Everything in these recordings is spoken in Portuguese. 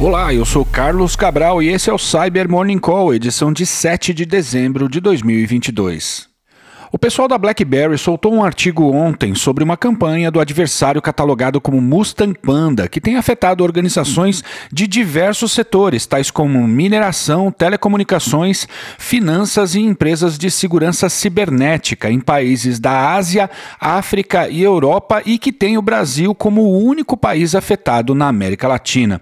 Olá, eu sou Carlos Cabral e esse é o Cyber Morning Call, edição de 7 de dezembro de 2022. O pessoal da BlackBerry soltou um artigo ontem sobre uma campanha do adversário catalogado como Mustang Panda, que tem afetado organizações de diversos setores, tais como mineração, telecomunicações, finanças e empresas de segurança cibernética em países da Ásia, África e Europa e que tem o Brasil como o único país afetado na América Latina.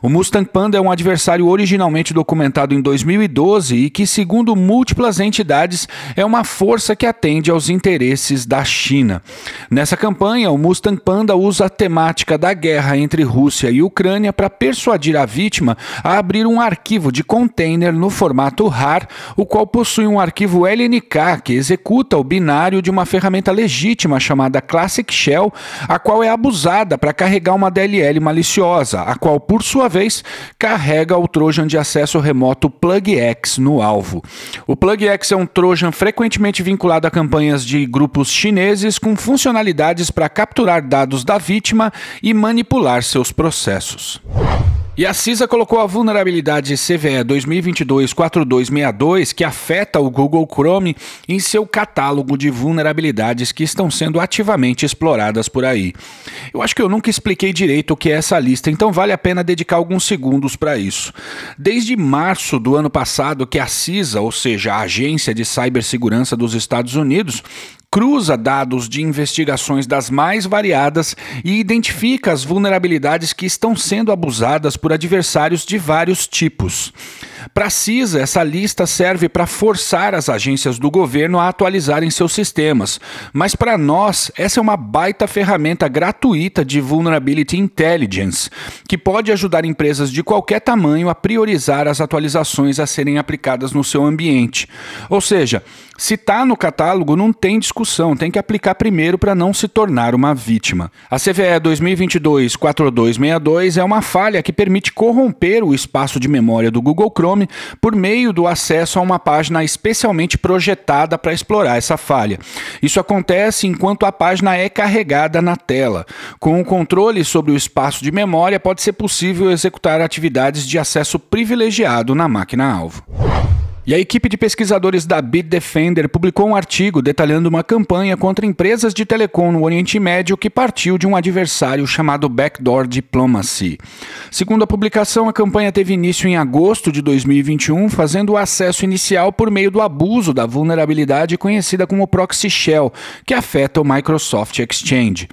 O Mustang Panda é um adversário originalmente documentado em 2012 e que, segundo múltiplas entidades, é uma força que atende aos interesses da China. Nessa campanha, o Mustang Panda usa a temática da guerra entre Rússia e Ucrânia para persuadir a vítima a abrir um arquivo de container no formato RAR, o qual possui um arquivo LNK que executa o binário de uma ferramenta legítima chamada Classic Shell, a qual é abusada para carregar uma DLL maliciosa, a qual, por sua vez, carrega o Trojan de acesso remoto PlugX no alvo. O PlugX é um Trojan frequentemente vinculado vinculado a campanhas de grupos chineses com funcionalidades para capturar dados da vítima e manipular seus processos. E a CISA colocou a vulnerabilidade CVE 2022-4262, que afeta o Google Chrome, em seu catálogo de vulnerabilidades que estão sendo ativamente exploradas por aí. Eu acho que eu nunca expliquei direito o que é essa lista, então vale a pena dedicar alguns segundos para isso. Desde março do ano passado, que a CISA, ou seja, a Agência de Cibersegurança dos Estados Unidos, cruza dados de investigações das mais variadas e identifica as vulnerabilidades que estão sendo abusadas por adversários de vários tipos. Para a CISA, essa lista serve para forçar as agências do governo a atualizarem seus sistemas, mas para nós, essa é uma baita ferramenta gratuita de Vulnerability Intelligence, que pode ajudar empresas de qualquer tamanho a priorizar as atualizações a serem aplicadas no seu ambiente. Ou seja, se está no catálogo, não tem discussão, tem que aplicar primeiro para não se tornar uma vítima. A CVE 2022-4262 é uma falha que permite corromper o espaço de memória do Google Chrome Por meio do acesso a uma página especialmente projetada para explorar essa falha. Isso acontece enquanto a página é carregada na tela. Com o controle sobre o espaço de memória, pode ser possível executar atividades de acesso privilegiado na máquina-alvo. E a equipe de pesquisadores da Bitdefender publicou um artigo detalhando uma campanha contra empresas de telecom no Oriente Médio que partiu de um adversário chamado Backdoor Diplomacy. Segundo a publicação, a campanha teve início em agosto de 2021, fazendo o acesso inicial por meio do abuso da vulnerabilidade conhecida como Proxy Shell, que afeta o Microsoft Exchange.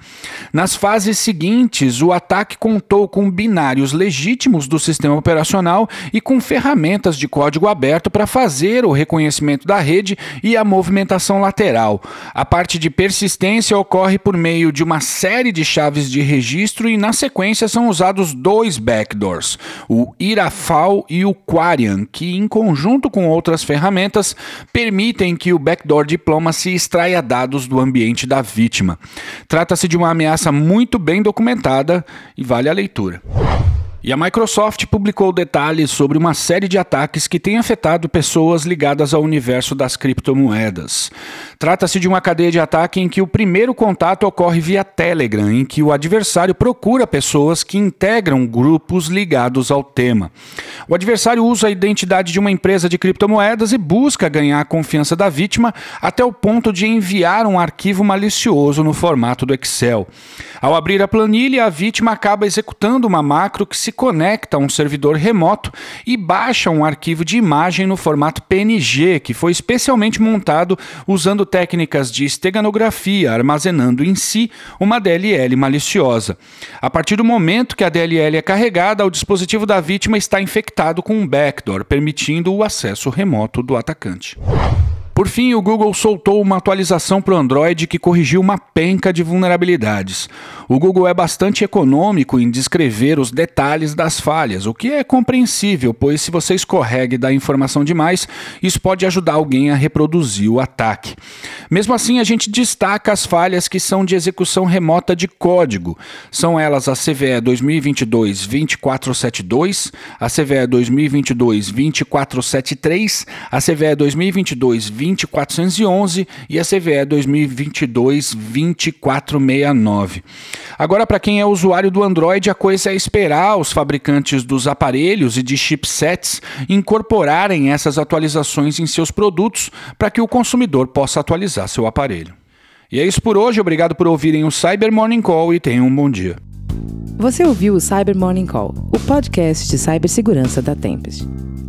Nas fases seguintes, o ataque contou com binários legítimos do sistema operacional e com ferramentas de código aberto para fazer o reconhecimento da rede e a movimentação lateral. A parte de persistência ocorre por meio de uma série de chaves de registro e, na sequência, são usados dois backdoors, o Irafal e o Quarian, que, em conjunto com outras ferramentas, permitem que o backdoor Diplomacy extraia dados do ambiente da vítima. Trata-se de uma ameaça muito bem documentada e vale a leitura. E a Microsoft publicou detalhes sobre uma série de ataques que têm afetado pessoas ligadas ao universo das criptomoedas. Trata-se de uma cadeia de ataque em que o primeiro contato ocorre via Telegram, em que o adversário procura pessoas que integram grupos ligados ao tema. O adversário usa a identidade de uma empresa de criptomoedas e busca ganhar a confiança da vítima até o ponto de enviar um arquivo malicioso no formato do Excel. Ao abrir a planilha, a vítima acaba executando uma macro que se conecta a um servidor remoto e baixa um arquivo de imagem no formato PNG, que foi especialmente montado usando técnicas de esteganografia, armazenando em si uma DLL maliciosa. A partir do momento que a DLL é carregada, o dispositivo da vítima está infectado com um backdoor, permitindo o acesso remoto do atacante. Por fim, o Google soltou uma atualização para o Android que corrigiu uma penca de vulnerabilidades. O Google é bastante econômico em descrever os detalhes das falhas, o que é compreensível, pois se você escorrega e dá informação demais, isso pode ajudar alguém a reproduzir o ataque. Mesmo assim, a gente destaca as falhas que são de execução remota de código. São elas a CVE 2022-2472, a CVE 2022-2473, a CVE 2022-2411 e a CVE 2022-2469. Agora, para quem é usuário do Android, a coisa é esperar os fabricantes dos aparelhos e de chipsets incorporarem essas atualizações em seus produtos para que o consumidor possa atualizar seu aparelho. E é isso por hoje, obrigado por ouvirem o Cyber Morning Call e tenham um bom dia. Você ouviu o Cyber Morning Call, o podcast de cibersegurança da Tempest.